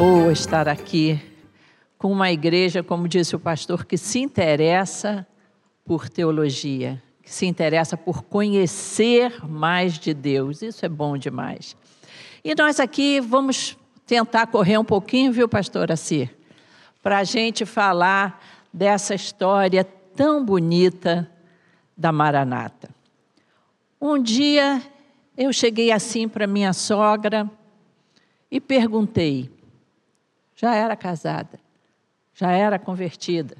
boa estar aqui com uma igreja, como disse o pastor, que se interessa por teologia, que se interessa por conhecer mais de Deus. Isso é bom demais. E nós aqui vamos tentar correr um pouquinho, viu, pastor Assir? Para a gente falar dessa história tão bonita da Maranata. Um dia eu cheguei assim para minha sogra e perguntei: já era casada, já era convertida.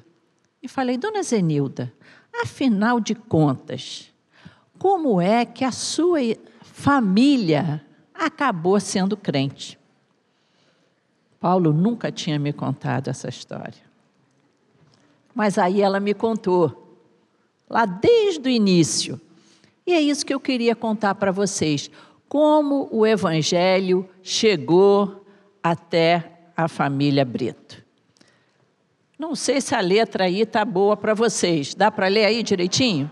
E falei, dona Zenilda, afinal de contas, como é que a sua família acabou sendo crente? Paulo nunca tinha me contado essa história. Mas aí ela me contou, lá desde o início. E é isso que eu queria contar para vocês: como o Evangelho chegou até a família Brito. Não sei se a letra aí está boa para vocês. Dá para ler aí direitinho?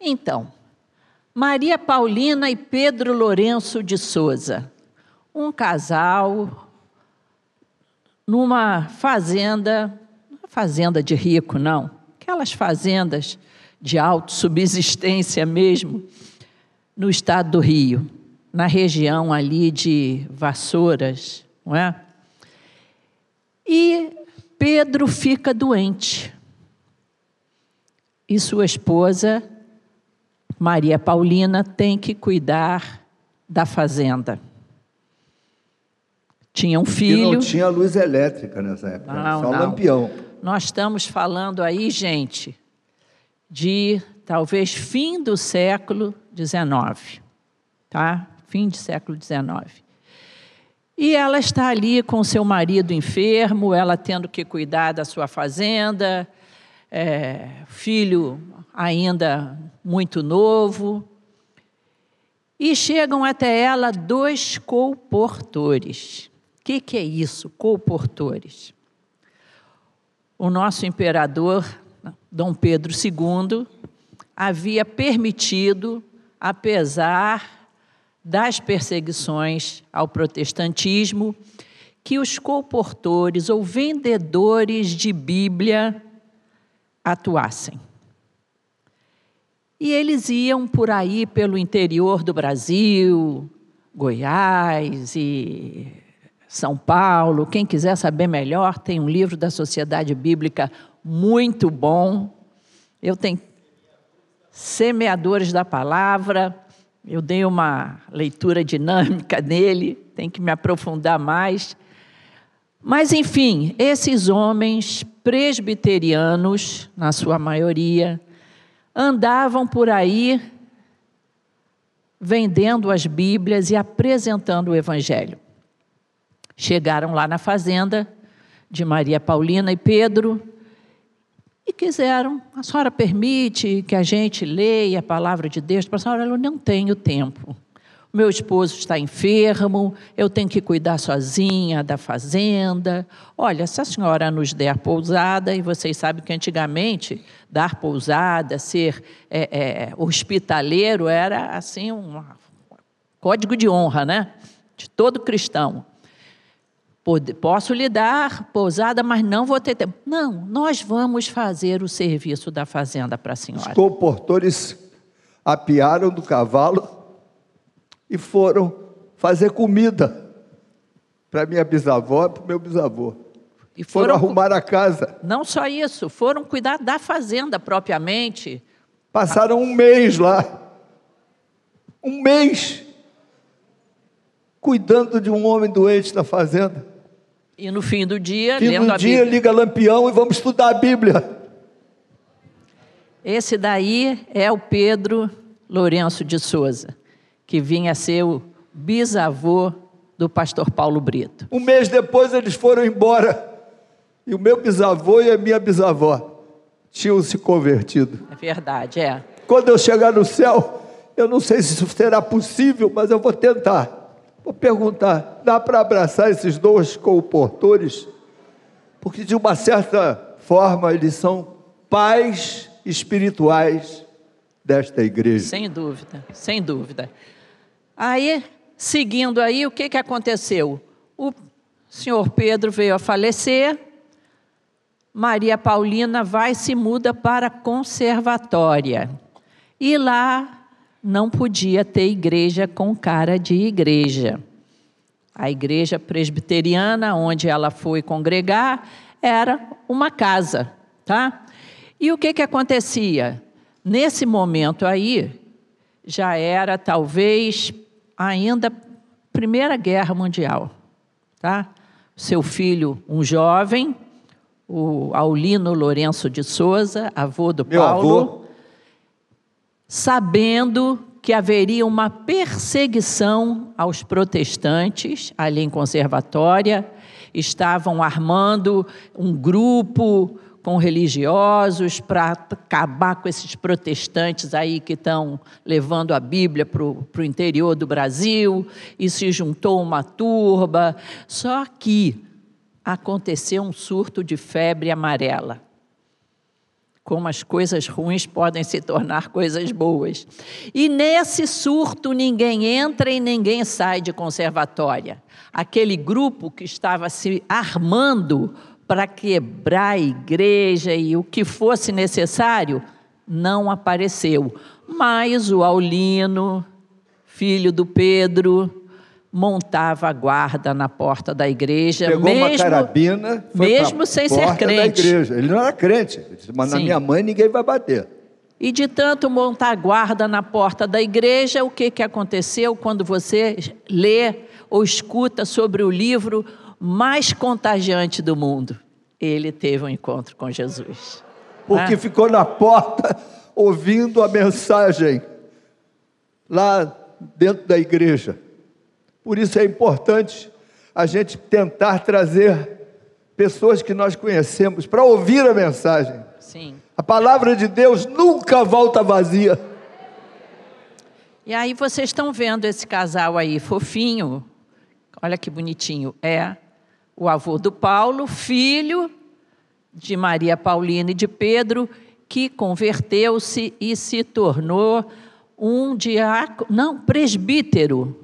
Então, Maria Paulina e Pedro Lourenço de Souza, um casal numa fazenda, fazenda de rico, não, aquelas fazendas de autossubsistência mesmo, no estado do Rio, na região ali de Vassouras, não é? E Pedro fica doente. E sua esposa, Maria Paulina, tem que cuidar da fazenda. Tinha um filho. E não tinha luz elétrica nessa época, não, só não. lampião. Nós estamos falando aí, gente, de talvez fim do século XIX, tá? Fim do século XIX. E ela está ali com seu marido enfermo, ela tendo que cuidar da sua fazenda, é, filho ainda muito novo. E chegam até ela dois colportores. O que, que é isso, colportores? O nosso imperador, Dom Pedro II, havia permitido, apesar das perseguições ao protestantismo, que os comportores ou vendedores de Bíblia atuassem. E eles iam por aí pelo interior do Brasil, Goiás e São Paulo. Quem quiser saber melhor, tem um livro da Sociedade Bíblica muito bom. Eu tenho Semeadores da Palavra, eu dei uma leitura dinâmica nele, tem que me aprofundar mais. Mas, enfim, esses homens presbiterianos, na sua maioria, andavam por aí vendendo as Bíblias e apresentando o Evangelho. Chegaram lá na fazenda de Maria Paulina e Pedro e quiseram, a senhora permite que a gente leia a palavra de Deus? Para a senhora, eu não tenho tempo. Meu esposo está enfermo, eu tenho que cuidar sozinha da fazenda. Olha, se a senhora nos der pousada, e vocês sabem que antigamente dar pousada, ser é, é, hospitaleiro era assim um código de honra, né? De todo cristão. Posso lhe dar pousada, mas não vou ter tempo. Não, nós vamos fazer o serviço da fazenda para a senhora. Os comportores apiaram do cavalo e foram fazer comida para minha bisavó e para o meu bisavô. E foram, foram arrumar a casa. Não só isso, foram cuidar da fazenda propriamente. Passaram um mês lá. Um mês cuidando de um homem doente na fazenda. E no fim do dia, fim lendo do a dia, Bíblia. liga lampião e vamos estudar a Bíblia. Esse daí é o Pedro Lourenço de Souza, que vinha ser o bisavô do pastor Paulo Brito. Um mês depois eles foram embora. E o meu bisavô e a minha bisavó tinham se convertido. É verdade, é. Quando eu chegar no céu, eu não sei se isso será possível, mas eu vou tentar. Vou perguntar: dá para abraçar esses dois comportores? Porque, de uma certa forma, eles são pais espirituais desta igreja. Sem dúvida, sem dúvida. Aí, seguindo aí, o que, que aconteceu? O senhor Pedro veio a falecer, Maria Paulina vai se muda para a conservatória. E lá não podia ter igreja com cara de igreja. A igreja presbiteriana, onde ela foi congregar, era uma casa, tá? E o que que acontecia? Nesse momento aí, já era talvez ainda Primeira Guerra Mundial, tá? Seu filho, um jovem, o Aulino Lourenço de Souza, avô do Meu Paulo, avô. Sabendo que haveria uma perseguição aos protestantes ali em Conservatória, estavam armando um grupo com religiosos para acabar com esses protestantes aí que estão levando a Bíblia para o interior do Brasil, e se juntou uma turba. Só que aconteceu um surto de febre amarela. Como as coisas ruins podem se tornar coisas boas. E nesse surto ninguém entra e ninguém sai de conservatória. Aquele grupo que estava se armando para quebrar a igreja e o que fosse necessário, não apareceu. Mas o Aulino, filho do Pedro, montava a guarda na porta da igreja, Pegou mesmo, uma carabina, foi mesmo sem ser crente. Da igreja. Ele não era crente. Ele disse, mas na Sim. minha mãe ninguém vai bater. E de tanto montar guarda na porta da igreja, o que, que aconteceu quando você lê ou escuta sobre o livro mais contagiante do mundo? Ele teve um encontro com Jesus. Porque Ah. ficou na porta ouvindo a mensagem lá dentro da igreja. Por isso é importante a gente tentar trazer pessoas que nós conhecemos para ouvir a mensagem. Sim. A palavra de Deus nunca volta vazia. E aí vocês estão vendo esse casal aí, fofinho. Olha que bonitinho. É o avô do Paulo, filho de Maria Paulina e de Pedro, que converteu-se e se tornou um diácono, não, presbítero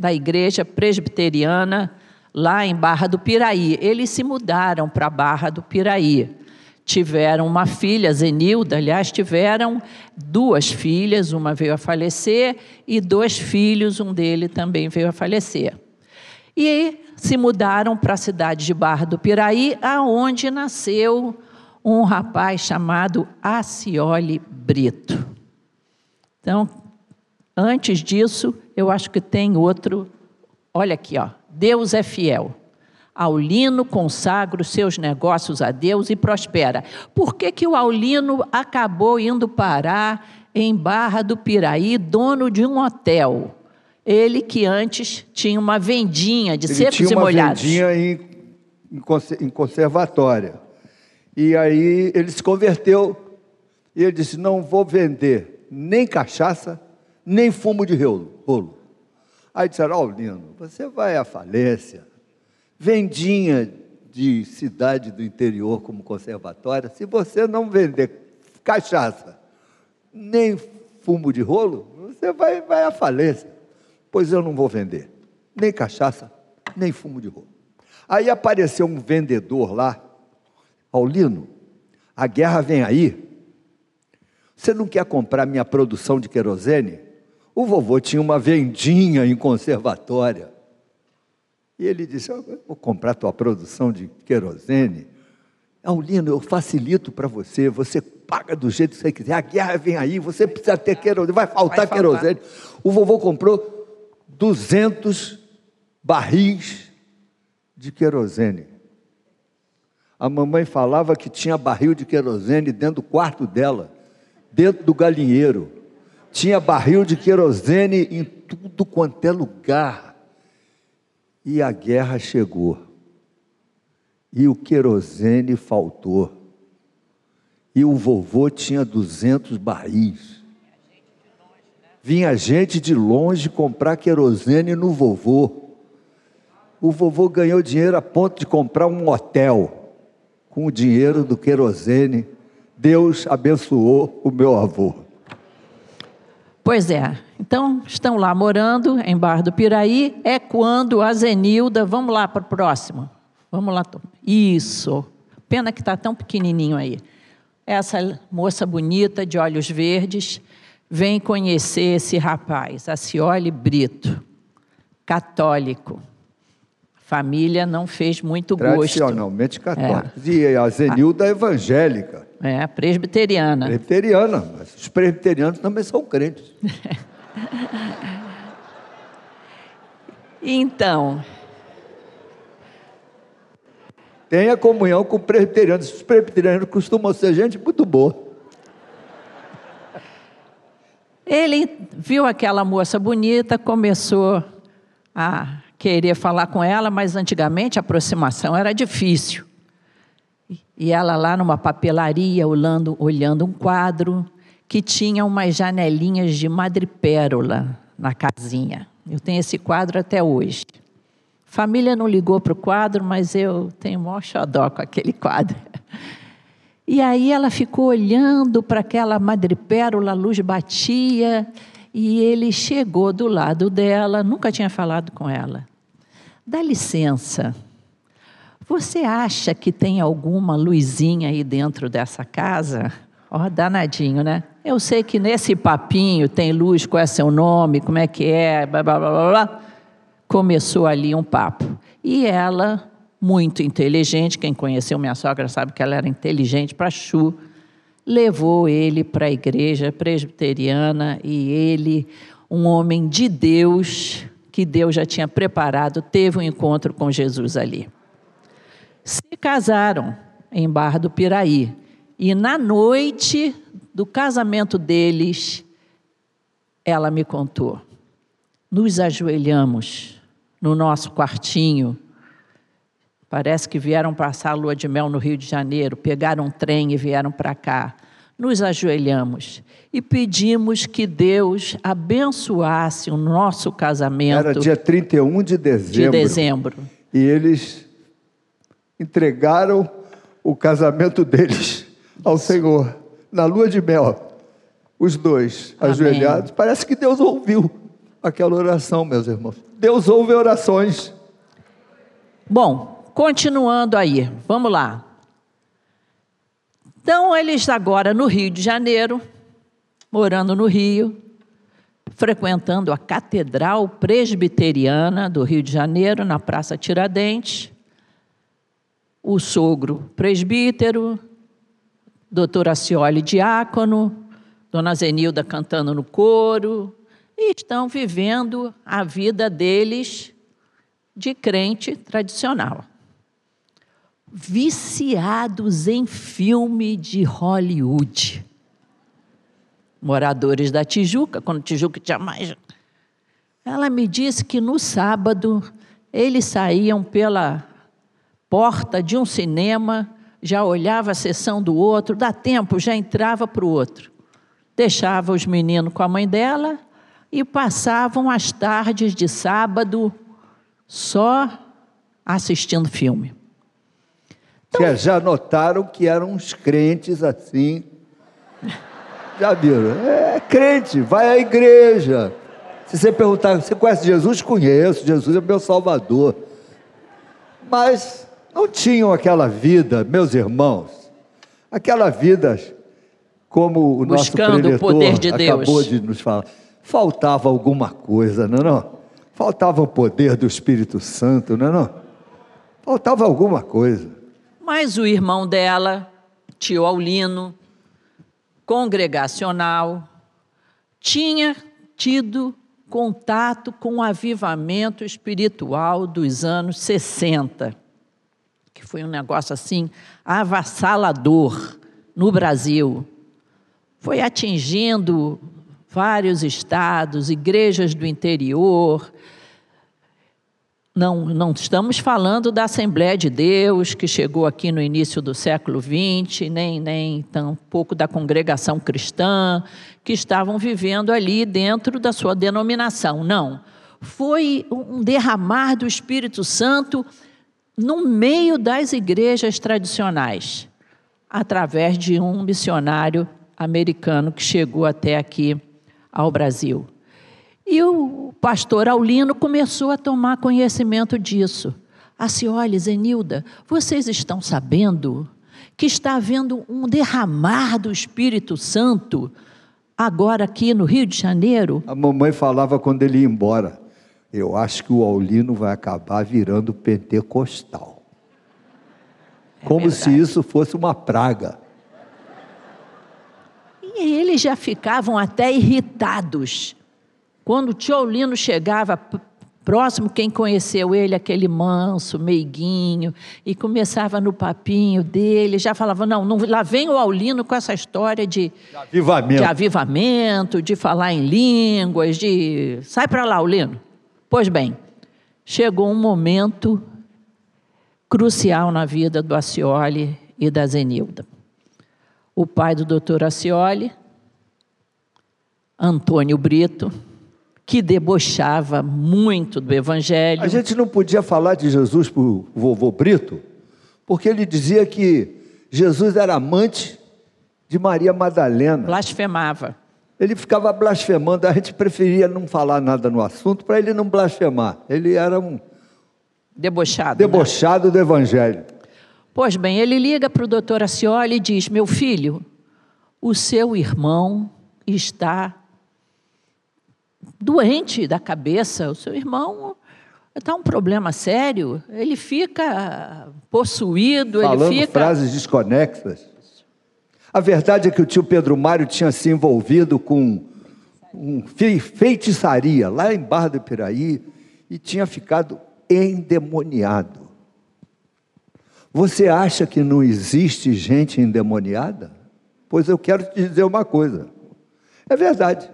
da igreja presbiteriana lá em Barra do Piraí. Eles se mudaram para Barra do Piraí. Tiveram uma filha, Zenilda, aliás, tiveram duas filhas, uma veio a falecer, e dois filhos, um dele também veio a falecer. E se mudaram para a cidade de Barra do Piraí, aonde nasceu um rapaz chamado Acioli Brito. Então, antes disso, eu acho que tem outro. Olha aqui, ó. Deus é fiel. Aulino consagra os seus negócios a Deus e prospera. Por que, que o Aulino acabou indo parar em Barra do Piraí, dono de um hotel? Ele que antes tinha uma vendinha de Ele secos tinha e uma molhados. vendinha em, em conservatória. E aí ele se converteu e ele disse: Não vou vender nem cachaça, nem fumo de rolo. Aí disseram: Ó, Lino, você vai à falência. Vendinha de cidade do interior como conservatória, se você não vender cachaça, nem fumo de rolo, você vai, vai à falência. Pois eu não vou vender nem cachaça, nem fumo de rolo. Aí apareceu um vendedor lá, Paulino, a guerra vem aí. Você não quer comprar minha produção de querosene? O vovô tinha uma vendinha em conservatória. E ele disse: "Eu Vou comprar tua produção de querosene. Aulino, eu facilito para você, você paga do jeito que você quiser. A guerra vem aí, você precisa ter querosene, vai faltar Vai faltar. querosene. O vovô comprou 200 barris de querosene. A mamãe falava que tinha barril de querosene dentro do quarto dela, dentro do galinheiro. Tinha barril de querosene em tudo quanto é lugar. E a guerra chegou. E o querosene faltou. E o vovô tinha 200 barris. Vinha gente de longe comprar querosene no vovô. O vovô ganhou dinheiro a ponto de comprar um hotel com o dinheiro do querosene. Deus abençoou o meu avô. Pois é. Então, estão lá morando em Barra do Piraí. É quando a Zenilda. Vamos lá para o próximo. Vamos lá. Isso. Pena que está tão pequenininho aí. Essa moça bonita, de olhos verdes, vem conhecer esse rapaz, a Cioli Brito, católico. Família não fez muito gosto. Tradicionalmente católica. É. E a Zenilda é evangélica. É, presbiteriana. Presbiteriana, mas os presbiterianos também são crentes. então. Tenha comunhão com presbiterianos. Os presbiterianos costumam ser gente muito boa. Ele viu aquela moça bonita, começou a querer falar com ela, mas antigamente a aproximação era difícil. E ela lá numa papelaria, olhando, olhando um quadro que tinha umas janelinhas de madrepérola na casinha. Eu tenho esse quadro até hoje. Família não ligou para o quadro, mas eu tenho maior xodó com aquele quadro. E aí ela ficou olhando para aquela madrepérola, a luz batia, e ele chegou do lado dela, nunca tinha falado com ela. Dá licença, você acha que tem alguma luzinha aí dentro dessa casa? Ó, oh, danadinho, né? Eu sei que nesse papinho tem luz, qual é seu nome, como é que é, blá, blá, blá, blá. Começou ali um papo. E ela muito inteligente, quem conheceu minha sogra sabe que ela era inteligente para chu, levou ele para a igreja presbiteriana e ele, um homem de Deus, que Deus já tinha preparado, teve um encontro com Jesus ali. Se casaram em Barra do Piraí e na noite do casamento deles, ela me contou. Nos ajoelhamos no nosso quartinho Parece que vieram passar a lua de mel no Rio de Janeiro, pegaram um trem e vieram para cá. Nos ajoelhamos e pedimos que Deus abençoasse o nosso casamento. Era dia 31 de dezembro. De dezembro. E eles entregaram o casamento deles ao Senhor na lua de mel. Os dois Amém. ajoelhados. Parece que Deus ouviu aquela oração, meus irmãos. Deus ouve orações. Bom, Continuando aí, vamos lá. Então, eles agora no Rio de Janeiro, morando no Rio, frequentando a Catedral Presbiteriana do Rio de Janeiro, na Praça Tiradentes. O sogro presbítero, doutora Cioli diácono, dona Zenilda cantando no coro, e estão vivendo a vida deles de crente tradicional viciados em filme de Hollywood. Moradores da Tijuca, quando Tijuca tinha mais. Ela me disse que no sábado eles saíam pela porta de um cinema, já olhava a sessão do outro, dá tempo, já entrava para o outro. Deixava os meninos com a mãe dela e passavam as tardes de sábado só assistindo filme. Então... Já notaram que eram uns crentes assim. Já viram? É crente, vai à igreja. Se você perguntar, você conhece Jesus? Conheço, Jesus é meu Salvador. Mas não tinham aquela vida, meus irmãos, aquela vida como o nosso Buscando preletor o poder de acabou de nos falar. Faltava alguma coisa, não é não? Faltava o poder do Espírito Santo, não é não? Faltava alguma coisa. Mas o irmão dela, tio Aulino, congregacional, tinha tido contato com o avivamento espiritual dos anos 60, que foi um negócio assim avassalador no Brasil. Foi atingindo vários estados, igrejas do interior, não, não estamos falando da Assembleia de Deus, que chegou aqui no início do século XX, nem, nem tampouco da congregação cristã, que estavam vivendo ali dentro da sua denominação. Não. Foi um derramar do Espírito Santo no meio das igrejas tradicionais, através de um missionário americano que chegou até aqui ao Brasil. E o pastor Aulino começou a tomar conhecimento disso. Assim, olha, Zenilda, vocês estão sabendo que está havendo um derramar do Espírito Santo agora aqui no Rio de Janeiro? A mamãe falava quando ele ia embora: Eu acho que o Aulino vai acabar virando pentecostal. É Como verdade. se isso fosse uma praga. E eles já ficavam até irritados. Quando o tio chegava próximo, quem conheceu ele, aquele manso, meiguinho, e começava no papinho dele, já falava: não, não lá vem o Aulino com essa história de, de avivamento. de avivamento, de falar em línguas, de. Sai para lá, Aulino. Pois bem, chegou um momento crucial na vida do Acioli e da Zenilda. O pai do doutor Acioli, Antônio Brito, que debochava muito do Evangelho. A gente não podia falar de Jesus para o vovô Brito, porque ele dizia que Jesus era amante de Maria Madalena. Blasfemava. Ele ficava blasfemando, a gente preferia não falar nada no assunto para ele não blasfemar. Ele era um debochado. Debochado né? do Evangelho. Pois bem, ele liga para o doutor Acioli e diz: Meu filho, o seu irmão está doente da cabeça, o seu irmão está um problema sério, ele fica possuído, Falando ele fica. frases desconexas. A verdade é que o tio Pedro Mário tinha se envolvido com um feitiçaria lá em Barra do Piraí e tinha ficado endemoniado. Você acha que não existe gente endemoniada? Pois eu quero te dizer uma coisa. É verdade.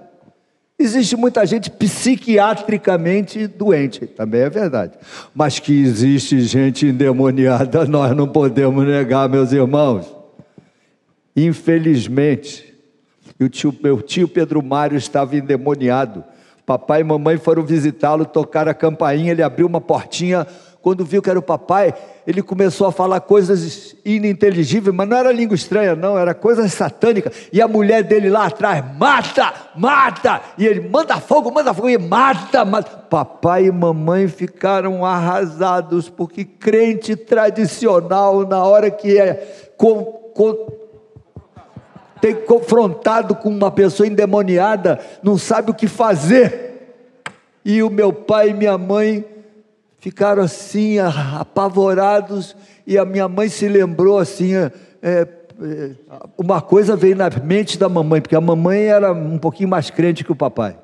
Existe muita gente psiquiatricamente doente, também é verdade. Mas que existe gente endemoniada, nós não podemos negar, meus irmãos. Infelizmente, o tio, meu tio Pedro Mário estava endemoniado. Papai e mamãe foram visitá-lo, tocaram a campainha, ele abriu uma portinha. Quando viu que era o papai, ele começou a falar coisas ininteligíveis, mas não era língua estranha, não, era coisa satânica. E a mulher dele lá atrás, mata, mata. E ele manda fogo, manda fogo, e mata, mata. Papai e mamãe ficaram arrasados, porque crente tradicional, na hora que é com, com, tem confrontado com uma pessoa endemoniada, não sabe o que fazer. E o meu pai e minha mãe ficaram assim, apavorados, e a minha mãe se lembrou assim, é, é, uma coisa veio na mente da mamãe, porque a mamãe era um pouquinho mais crente que o papai.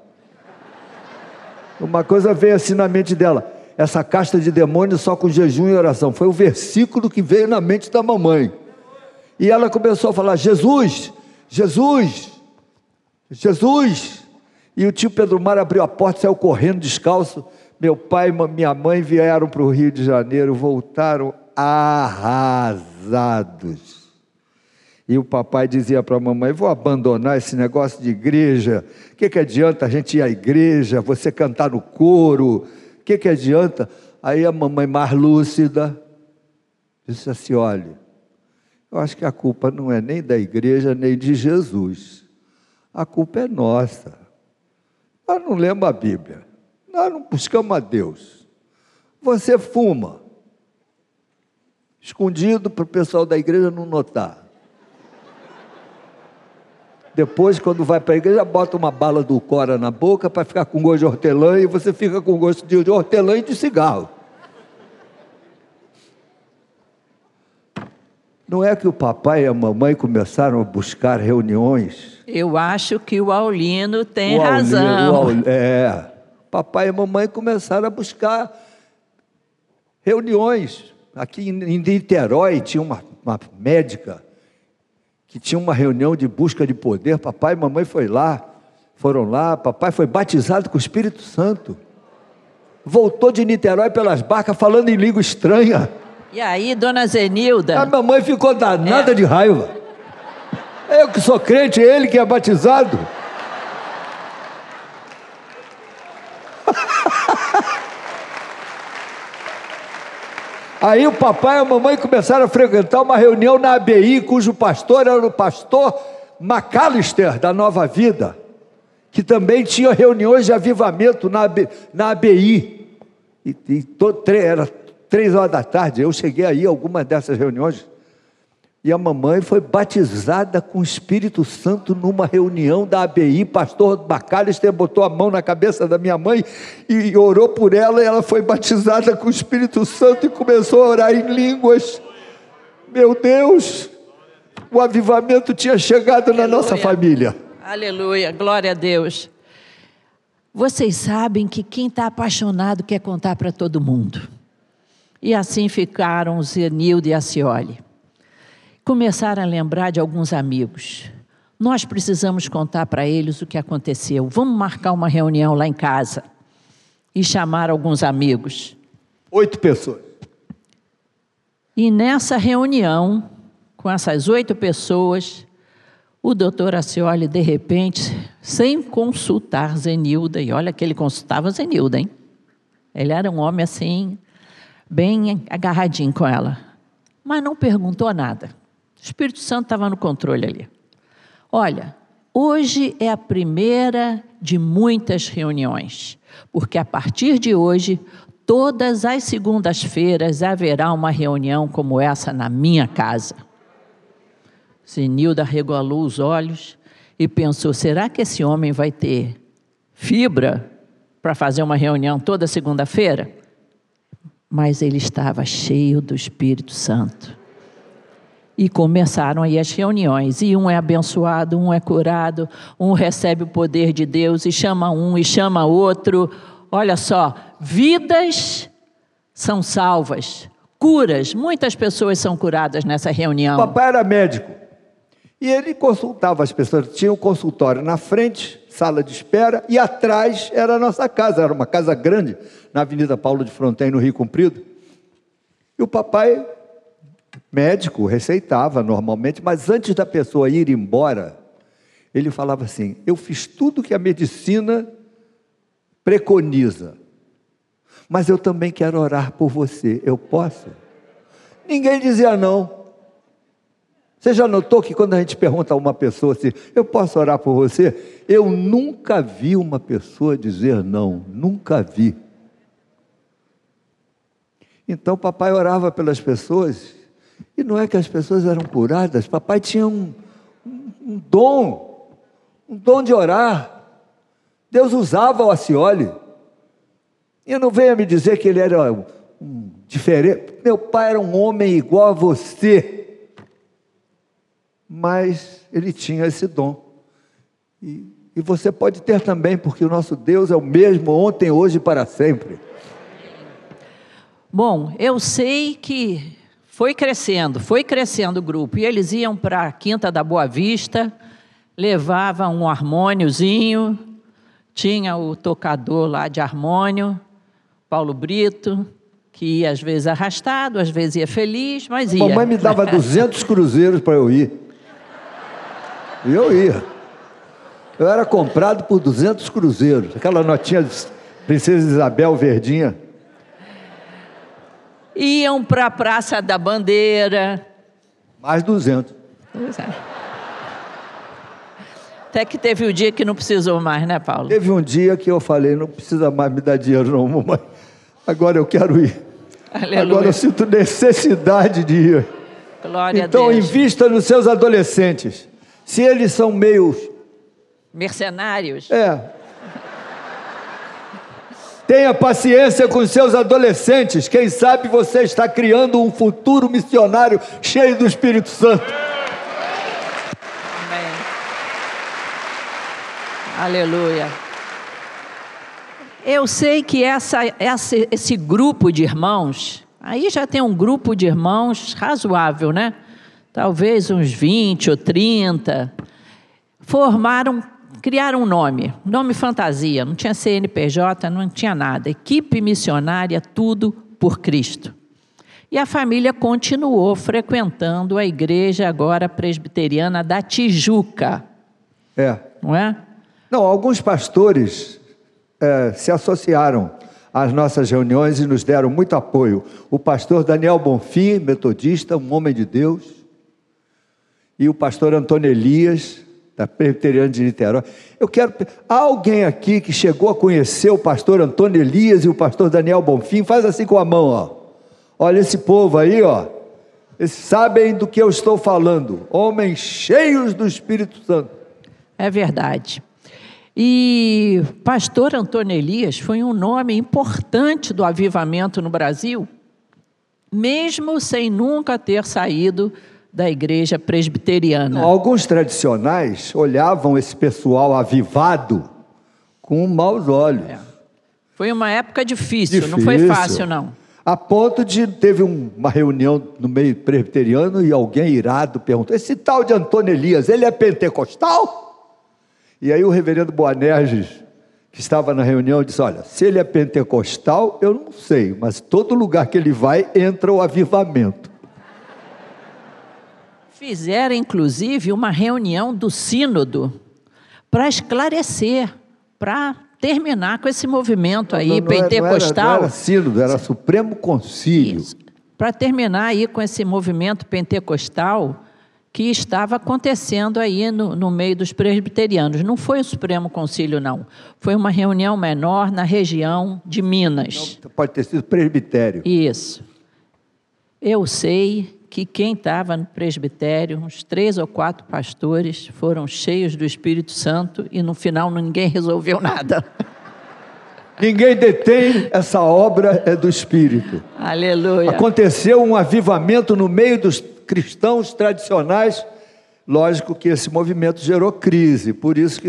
Uma coisa veio assim na mente dela, essa casta de demônios só com jejum e oração. Foi o versículo que veio na mente da mamãe. E ela começou a falar: Jesus, Jesus, Jesus. E o tio Pedro Mar abriu a porta, saiu correndo descalço. Meu pai e minha mãe vieram para o Rio de Janeiro, voltaram arrasados. E o papai dizia para a mamãe: Vou abandonar esse negócio de igreja. O que, que adianta a gente ir à igreja, você cantar no coro? O que, que adianta? Aí a mamãe, mais lúcida, disse assim: Olha, eu acho que a culpa não é nem da igreja, nem de Jesus. A culpa é nossa. Nós não lemos a Bíblia. Nós não buscamos a Deus. Você fuma, escondido para o pessoal da igreja não notar. Depois, quando vai para a igreja, bota uma bala do Cora na boca para ficar com gosto de hortelã e você fica com gosto de hortelã e de cigarro. Não é que o papai e a mamãe começaram a buscar reuniões? Eu acho que o Aulino tem o razão. Aulino, é papai e mamãe começaram a buscar reuniões. Aqui em Niterói tinha uma, uma médica que tinha uma reunião de busca de poder. Papai e mamãe foi lá, foram lá. Papai foi batizado com o Espírito Santo. Voltou de Niterói pelas barcas falando em língua estranha. E aí, dona Zenilda? A mamãe ficou danada é. de raiva. Eu que sou crente, ele que é batizado. Aí o papai e a mamãe começaram a frequentar uma reunião na ABI, cujo pastor era o pastor McAllister, da Nova Vida, que também tinha reuniões de avivamento na, na ABI. E, e era três horas da tarde, eu cheguei aí a alguma dessas reuniões. E a mamãe foi batizada com o Espírito Santo numa reunião da ABI. Pastor Bacalister botou a mão na cabeça da minha mãe e orou por ela. E ela foi batizada com o Espírito Santo e começou a orar em línguas. Meu Deus, o avivamento tinha chegado Aleluia. na nossa família. Aleluia, glória a Deus. Vocês sabem que quem está apaixonado quer contar para todo mundo. E assim ficaram Zenildo e a Cioli começaram a lembrar de alguns amigos. Nós precisamos contar para eles o que aconteceu. Vamos marcar uma reunião lá em casa e chamar alguns amigos. Oito pessoas. E nessa reunião, com essas oito pessoas, o doutor Acioli, de repente, sem consultar Zenilda, e olha que ele consultava Zenilda, hein? Ele era um homem assim, bem agarradinho com ela, mas não perguntou nada. O Espírito Santo estava no controle ali. Olha, hoje é a primeira de muitas reuniões, porque a partir de hoje, todas as segundas-feiras haverá uma reunião como essa na minha casa. Zenilda regalou os olhos e pensou: será que esse homem vai ter fibra para fazer uma reunião toda segunda-feira? Mas ele estava cheio do Espírito Santo. E começaram aí as reuniões. E um é abençoado, um é curado, um recebe o poder de Deus e chama um e chama outro. Olha só, vidas são salvas, curas, muitas pessoas são curadas nessa reunião. O papai era médico e ele consultava as pessoas. Tinha um consultório na frente, sala de espera, e atrás era a nossa casa. Era uma casa grande na Avenida Paulo de Fronten, no Rio Comprido. E o papai médico receitava normalmente, mas antes da pessoa ir embora, ele falava assim: Eu fiz tudo que a medicina preconiza, mas eu também quero orar por você. Eu posso? Ninguém dizia não. Você já notou que quando a gente pergunta a uma pessoa assim, eu posso orar por você? Eu nunca vi uma pessoa dizer não, nunca vi. Então papai orava pelas pessoas e não é que as pessoas eram curadas, papai tinha um, um, um dom, um dom de orar. Deus usava o Acioli. E não venha me dizer que ele era um, um diferente. Meu pai era um homem igual a você. Mas ele tinha esse dom. E, e você pode ter também, porque o nosso Deus é o mesmo ontem, hoje e para sempre. Bom, eu sei que foi crescendo, foi crescendo o grupo. E eles iam para a Quinta da Boa Vista, levavam um harmôniozinho, tinha o tocador lá de harmônio, Paulo Brito, que ia às vezes arrastado, às vezes ia feliz, mas ia. Mamãe me dava 200 cruzeiros para eu ir. E eu ia. Eu era comprado por 200 cruzeiros. Aquela notinha de Princesa Isabel Verdinha iam para a Praça da Bandeira. Mais 200. Até que teve o um dia que não precisou mais, né, Paulo? Teve um dia que eu falei, não precisa mais me dar dinheiro não, mamãe. Agora eu quero ir. Aleluia. Agora eu sinto necessidade de ir. Glória então, a Deus. invista nos seus adolescentes. Se eles são meio... Mercenários. É, Tenha paciência com seus adolescentes. Quem sabe você está criando um futuro missionário cheio do Espírito Santo. Amém. Aleluia. Eu sei que essa, essa, esse grupo de irmãos, aí já tem um grupo de irmãos razoável, né? Talvez uns 20 ou 30, formaram criaram um nome, nome fantasia, não tinha CNPJ, não tinha nada. Equipe missionária, tudo por Cristo. E a família continuou frequentando a igreja agora presbiteriana da Tijuca. É. Não é? Não, alguns pastores é, se associaram às nossas reuniões e nos deram muito apoio. O pastor Daniel Bonfim, metodista, um homem de Deus, e o pastor Antônio Elias, da Presbiteriana de Niterói. Eu quero. Alguém aqui que chegou a conhecer o pastor Antônio Elias e o pastor Daniel Bonfim? Faz assim com a mão, ó. Olha esse povo aí, ó. Eles sabem do que eu estou falando. Homens cheios do Espírito Santo. É verdade. E pastor Antônio Elias foi um nome importante do avivamento no Brasil, mesmo sem nunca ter saído da igreja presbiteriana. Alguns tradicionais olhavam esse pessoal avivado com maus olhos. É. Foi uma época difícil, difícil, não foi fácil, não. A ponto de teve uma reunião no meio presbiteriano e alguém irado perguntou: esse tal de Antônio Elias, ele é pentecostal? E aí o reverendo Boanerges, que estava na reunião, disse: Olha, se ele é pentecostal, eu não sei, mas todo lugar que ele vai entra o avivamento. Fizeram, inclusive, uma reunião do Sínodo para esclarecer, para terminar com esse movimento aí, não, não pentecostal. Não era, não era Sínodo, era Supremo Concílio. Para terminar aí com esse movimento pentecostal que estava acontecendo aí no, no, meio dos presbiterianos. Não foi o Supremo Concílio, não. Foi uma reunião menor na região de Minas. Não, pode ter sido presbitério. Isso. Eu sei que quem estava no presbitério, uns três ou quatro pastores, foram cheios do Espírito Santo e no final ninguém resolveu nada. Ninguém detém essa obra é do Espírito. Aleluia. Aconteceu um avivamento no meio dos cristãos tradicionais. Lógico que esse movimento gerou crise, por isso que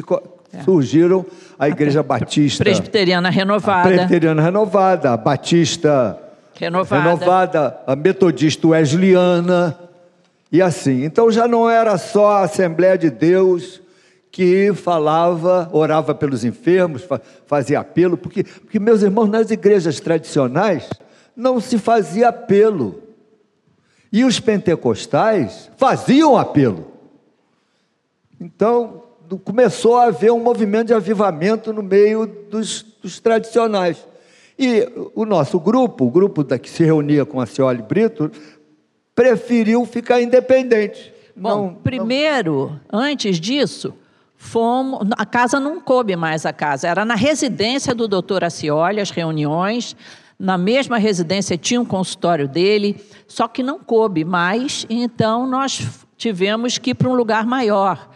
é. surgiram a Igreja Batista. Presbiteriana Renovada. Presbiteriana Renovada, a Batista renovada. renovada, a metodista wesleyana, e assim. Então já não era só a Assembleia de Deus que falava, orava pelos enfermos, fazia apelo, porque, porque, meus irmãos, nas igrejas tradicionais não se fazia apelo. E os pentecostais faziam apelo. Então, começou a haver um movimento de avivamento no meio dos, dos tradicionais. E o nosso grupo, o grupo da que se reunia com a Cioli Brito, preferiu ficar independente. Bom, não, primeiro, não... antes disso, fomos. A casa não coube mais a casa, era na residência do doutor Acioli, as reuniões. Na mesma residência tinha um consultório dele, só que não coube mais, então nós tivemos que ir para um lugar maior.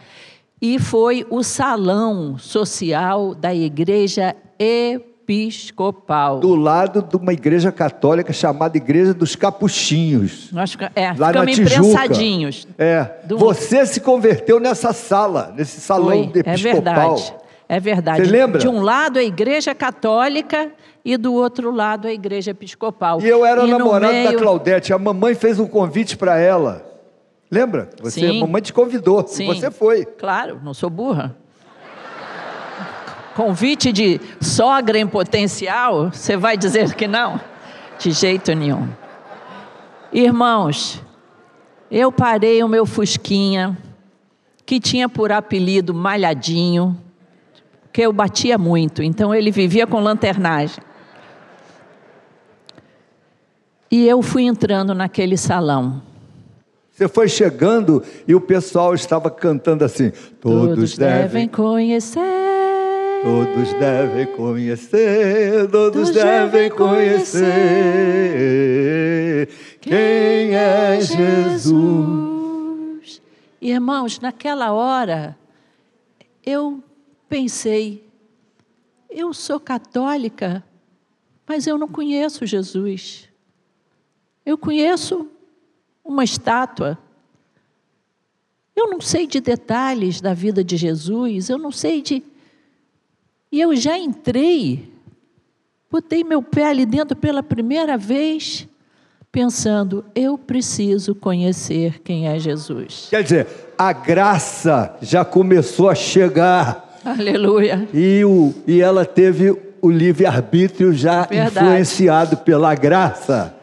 E foi o salão social da igreja E episcopal. Do lado de uma igreja católica chamada Igreja dos Capuchinhos. Nós é, lá ficamos imprensadinhos. É. Do... Você se converteu nessa sala, nesse salão Foi, episcopal. É verdade. É verdade. Você lembra? De um lado a igreja católica e do outro lado a igreja episcopal. E eu era e namorado meio... da Claudete. A mamãe fez um convite para ela. Lembra? Você, Sim. a mamãe te convidou. Sim. Você foi. Claro, não sou burra convite de sogra em potencial, você vai dizer que não? De jeito nenhum. Irmãos, eu parei o meu Fusquinha, que tinha por apelido Malhadinho, que eu batia muito, então ele vivia com lanternagem. E eu fui entrando naquele salão. Você foi chegando e o pessoal estava cantando assim: Todos, Todos devem conhecer Todos devem conhecer, todos devem conhecer quem é Jesus. Irmãos, naquela hora, eu pensei, eu sou católica, mas eu não conheço Jesus. Eu conheço uma estátua. Eu não sei de detalhes da vida de Jesus, eu não sei de e eu já entrei, botei meu pé ali dentro pela primeira vez, pensando, eu preciso conhecer quem é Jesus. Quer dizer, a graça já começou a chegar. Aleluia. E, o, e ela teve o livre-arbítrio já verdade. influenciado pela graça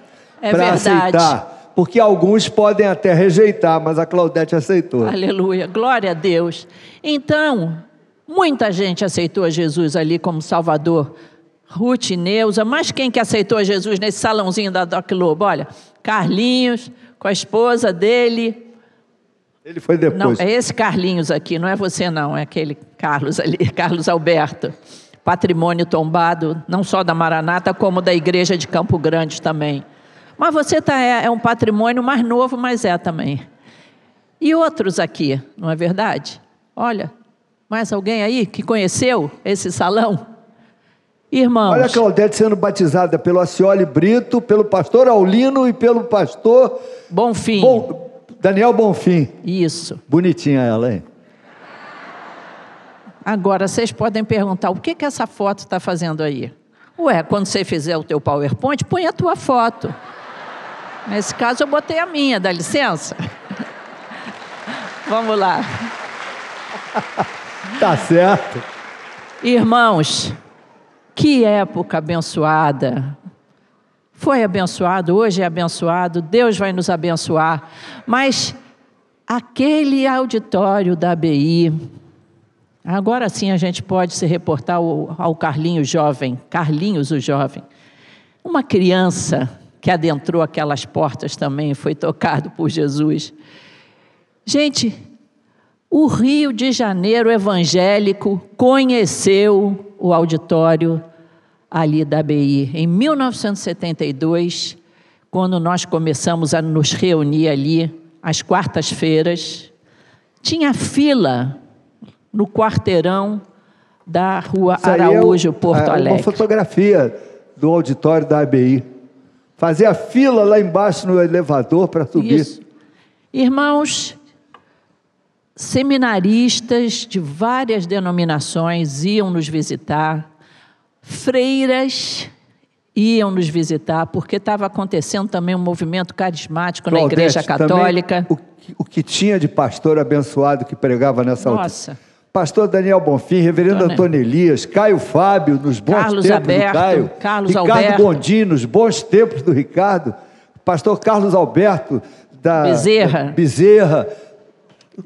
é para aceitar. Porque alguns podem até rejeitar, mas a Claudete aceitou. Aleluia, glória a Deus. Então, Muita gente aceitou Jesus ali como Salvador. Ruth e Neuza, mas quem que aceitou Jesus nesse salãozinho da Doc Lobo? Olha, Carlinhos, com a esposa dele, Ele foi depois. Não, é esse Carlinhos aqui, não é você não, é aquele Carlos ali, Carlos Alberto. Patrimônio tombado, não só da Maranata, como da igreja de Campo Grande também. Mas você tá, é, é um patrimônio mais novo, mas é também. E outros aqui, não é verdade? Olha, mais alguém aí que conheceu esse salão? Irmãos. Olha a Claudete sendo batizada pelo Acioli Brito, pelo pastor Aulino e pelo pastor. Bonfim. Bom, Daniel Bonfim. Isso. Bonitinha ela, hein? Agora, vocês podem perguntar, o que, que essa foto está fazendo aí? Ué, quando você fizer o teu PowerPoint, põe a tua foto. Nesse caso, eu botei a minha, dá licença? Vamos lá. Tá certo. Irmãos, que época abençoada. Foi abençoado, hoje é abençoado, Deus vai nos abençoar. Mas aquele auditório da ABI, agora sim a gente pode se reportar ao, ao Carlinhos jovem, Carlinhos o jovem. Uma criança que adentrou aquelas portas também, foi tocado por Jesus. Gente, o Rio de Janeiro evangélico conheceu o auditório ali da BI. Em 1972, quando nós começamos a nos reunir ali, às quartas-feiras, tinha fila no quarteirão da rua Isso Araújo, é Porto Alegre. Uma fotografia do auditório da ABI. Fazia fila lá embaixo no elevador para subir. Isso. Irmãos, seminaristas de várias denominações iam nos visitar, freiras iam nos visitar, porque estava acontecendo também um movimento carismático Claudete, na Igreja Católica. O, o, que tinha de pastor abençoado que pregava nessa Nossa. Pastor Daniel Bonfim, Reverendo Dona... Antônio Elias, Caio Fábio, nos bons Carlos tempos Alberto, do Caio, Carlos Ricardo Alberto. Gondim, nos bons tempos do Ricardo, Pastor Carlos Alberto, da Bezerra. Da Bezerra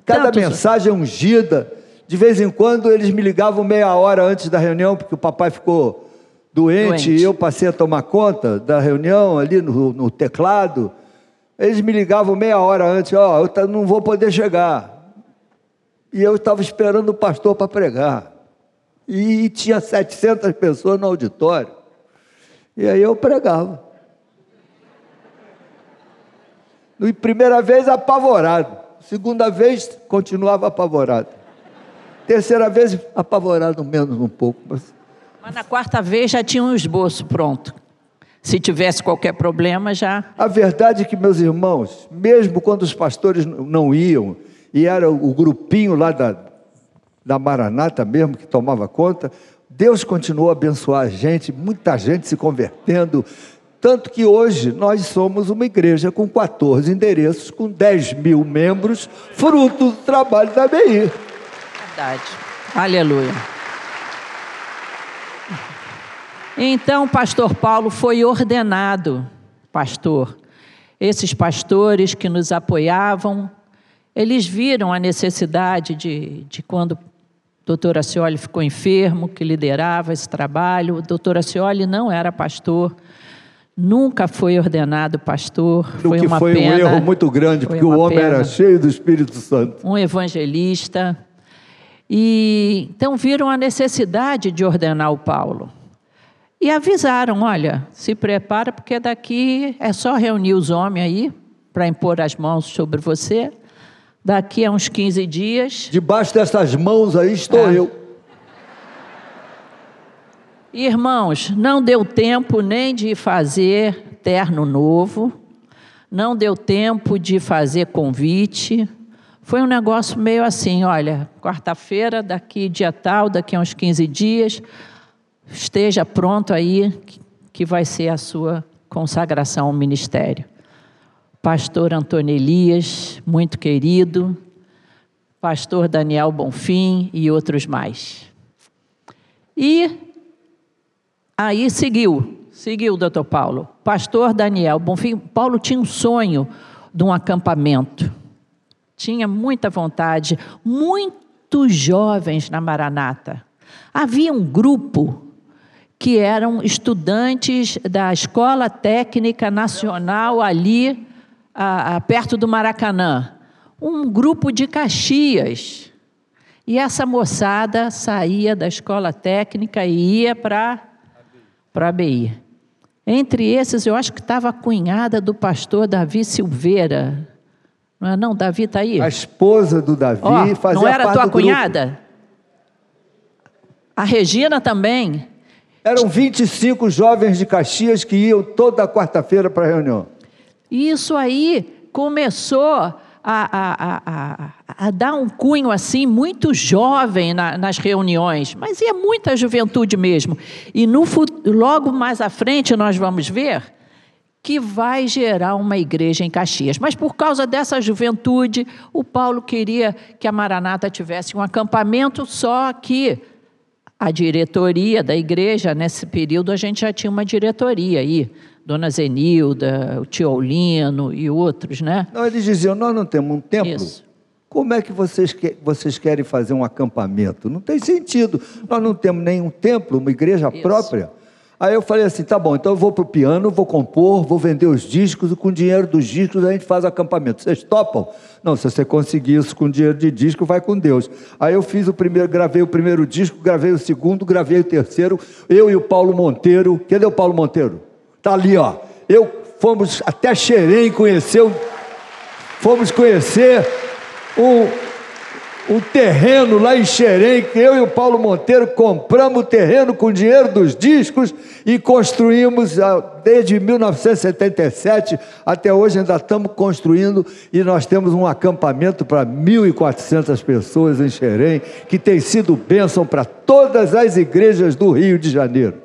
Cada Tantos... mensagem ungida. De vez em quando eles me ligavam meia hora antes da reunião, porque o papai ficou doente, doente. e eu passei a tomar conta da reunião ali no, no teclado. Eles me ligavam meia hora antes, ó, oh, eu não vou poder chegar. E eu estava esperando o pastor para pregar. E tinha 700 pessoas no auditório. E aí eu pregava. E primeira vez apavorado. Segunda vez, continuava apavorado. Terceira vez, apavorado menos um pouco. Mas, mas na quarta vez já tinha um esboço pronto. Se tivesse qualquer problema, já. A verdade é que, meus irmãos, mesmo quando os pastores não iam, e era o grupinho lá da, da Maranata mesmo que tomava conta, Deus continuou a abençoar a gente, muita gente se convertendo, tanto que hoje nós somos uma igreja com 14 endereços, com 10 mil membros, fruto do trabalho da BI. Verdade. Aleluia. Então, pastor Paulo foi ordenado pastor. Esses pastores que nos apoiavam, eles viram a necessidade de, de quando o doutor Acioli ficou enfermo, que liderava esse trabalho. O doutor Acioli não era pastor, nunca foi ordenado pastor. O foi que uma foi pena, um erro muito grande, porque o homem pena. era cheio do Espírito Santo. Um evangelista. E então viram a necessidade de ordenar o Paulo. E avisaram: olha, se prepara, porque daqui é só reunir os homens aí para impor as mãos sobre você. Daqui a uns 15 dias. Debaixo dessas mãos aí estou é. eu. Irmãos, não deu tempo nem de fazer terno novo, não deu tempo de fazer convite. Foi um negócio meio assim: olha, quarta-feira, daqui dia tal, daqui a uns 15 dias, esteja pronto aí, que vai ser a sua consagração ao ministério. Pastor Antônio Elias, muito querido, pastor Daniel Bonfim e outros mais. E Aí seguiu, seguiu o doutor Paulo. Pastor Daniel Bonfim, Paulo tinha um sonho de um acampamento. Tinha muita vontade, muitos jovens na Maranata. Havia um grupo que eram estudantes da Escola Técnica Nacional ali, a, a, perto do Maracanã. um grupo de Caxias. E essa moçada saía da escola técnica e ia para a BI. Entre esses, eu acho que estava a cunhada do pastor Davi Silveira. Não é não? Davi está aí? A esposa do Davi Ó, fazia Não era tua grupo. cunhada? A Regina também. Eram 25 jovens de Caxias que iam toda quarta-feira para a reunião. Isso aí começou a, a, a, dar um cunho assim muito jovem na, nas reuniões, mas ia muita juventude mesmo. E no, logo mais à frente nós vamos ver que vai gerar uma igreja em Caxias. Mas por causa dessa juventude, o Paulo queria que a Maranata tivesse um acampamento, só que a diretoria da igreja, nesse período, a gente já tinha uma diretoria aí, Dona Zenilda, o tio Aulino e outros, né? Não, eles diziam: Nós não temos um templo. Isso. Como é que vocês, que, vocês querem fazer um acampamento? Não tem sentido. Nós não temos nenhum templo, uma igreja Isso. própria. Aí eu falei assim: tá bom, então eu vou para o piano, vou compor, vou vender os discos e com o dinheiro dos discos a gente faz acampamento. Vocês topam? Não, se você conseguir isso com dinheiro de disco, vai com Deus. Aí eu fiz o primeiro, gravei o primeiro disco, gravei o segundo, gravei o terceiro. Eu e o Paulo Monteiro. Cadê o Paulo Monteiro? Tá ali, ó. Eu fomos até Xerém conhecer, fomos conhecer um, um terreno lá em Xerém, que eu e o Paulo Monteiro compramos o terreno com dinheiro dos discos e construímos ah, desde 1977 até hoje ainda estamos construindo e nós temos um acampamento para 1.400 pessoas em Xerém, que tem sido bênção para todas as igrejas do Rio de Janeiro.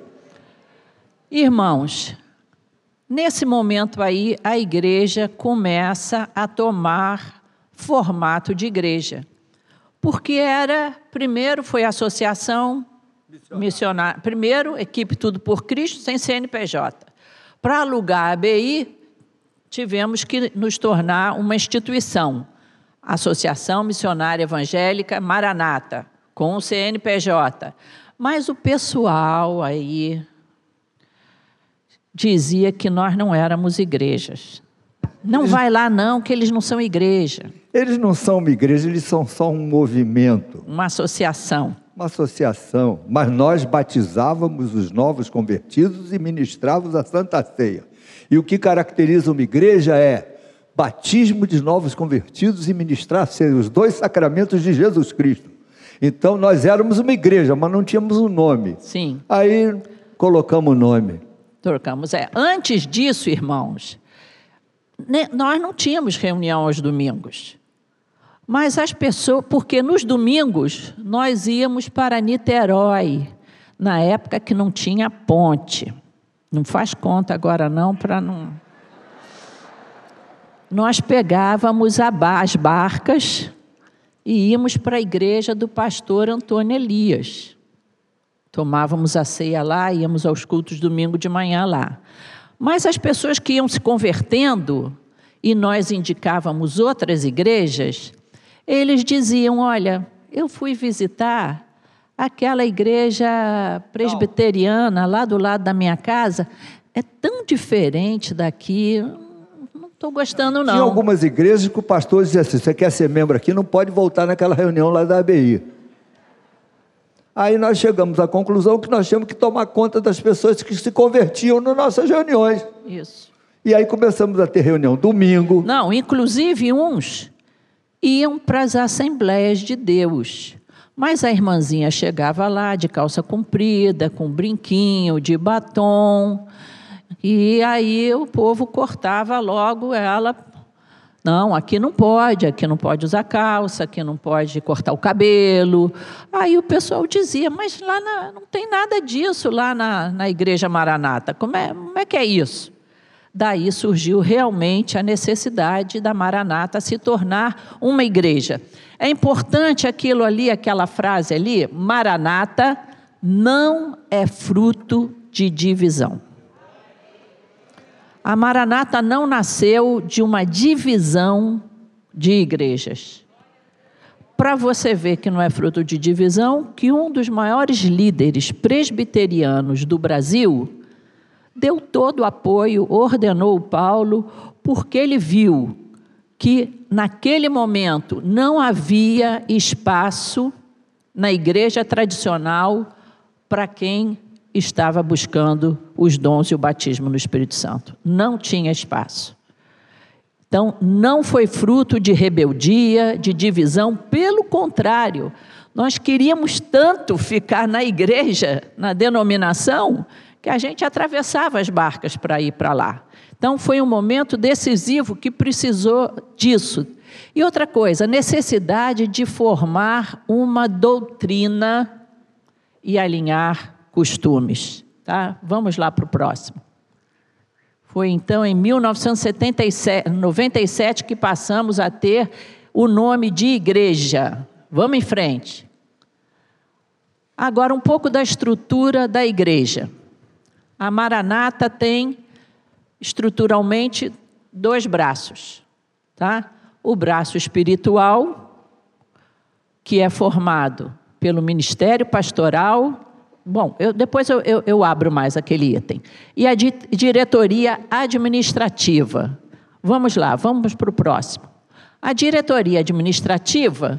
Irmãos, nesse momento aí, a igreja começa a tomar formato de igreja. Porque era, primeiro foi associação missionária, primeiro, equipe Tudo por Cristo, sem CNPJ. Para alugar a BI, tivemos que nos tornar uma instituição, Associação Missionária Evangélica Maranata, com o CNPJ. Mas o pessoal aí dizia que nós não éramos igrejas. Não vai lá não, que eles não são igreja, Eles não são uma igreja, eles são só um movimento. uma associação. uma associação, mas nós batizávamos os novos convertidos e ministrávamos a Santa Ceia. E o que caracteriza uma igreja é batismo de novos convertidos e ministrar os dois sacramentos de Jesus Cristo. Então nós éramos uma igreja, mas não tínhamos um nome. Sim, Aí colocamos o nome. trocamos. É. Antes disso, irmãos, ne- nós não tínhamos reunião aos domingos. Mas as pessoas, porque nos domingos nós íamos para Niterói, na época que não tinha ponte. Não faz conta agora não, para não. Nós pegávamos as barcas e íamos para a igreja do pastor Antônio Elias. Tomávamos a ceia lá, íamos aos cultos domingo de manhã lá. Mas as pessoas que iam se convertendo, e nós indicávamos outras igrejas, eles diziam: Olha, eu fui visitar aquela igreja presbiteriana lá do lado da minha casa, é tão diferente daqui, não estou gostando não. Tinha algumas igrejas que o pastor dizia assim: você quer ser membro aqui, não pode voltar naquela reunião lá da ABI. Aí nós chegamos à conclusão que nós tínhamos que tomar conta das pessoas que se convertiam nas nossas reuniões. Isso. E aí começamos a ter reunião domingo. Não, inclusive uns iam para as Assembleias de Deus. Mas a irmãzinha chegava lá de calça comprida, com brinquinho, de batom. E aí o povo cortava logo ela. Não, aqui não pode, aqui não pode usar calça, aqui não pode cortar o cabelo. Aí o pessoal dizia, mas lá na- não tem nada disso lá na, na Igreja Maranata. Como é, como é que é isso? Daí surgiu realmente a necessidade da Maranata se tornar uma igreja. É importante aquilo ali, aquela frase ali: Maranata não é fruto de divisão. A Maranata não nasceu de uma divisão de igrejas. Para você ver que não é fruto de divisão, que um dos maiores líderes presbiterianos do Brasil deu todo o apoio, ordenou Paulo, porque ele viu que naquele momento não havia espaço na igreja tradicional para quem estava buscando os dons e o batismo no Espírito Santo. Não tinha espaço. Então, não foi fruto de rebeldia, de divisão, pelo contrário, nós queríamos tanto ficar na igreja, na denominação, que a gente atravessava as barcas para ir para lá. Então, foi um momento decisivo que precisou disso. E outra coisa, necessidade de formar uma doutrina e alinhar costumes. Tá? Vamos lá para o próximo. Foi então em 1997 que passamos a ter o nome de igreja. Vamos em frente. Agora, um pouco da estrutura da igreja. A Maranata tem estruturalmente dois braços, tá? O braço espiritual, que é formado pelo ministério pastoral. Bom, eu, depois eu, eu, eu abro mais aquele item. E a di diretoria administrativa. Vamos lá, vamos para o próximo. A diretoria administrativa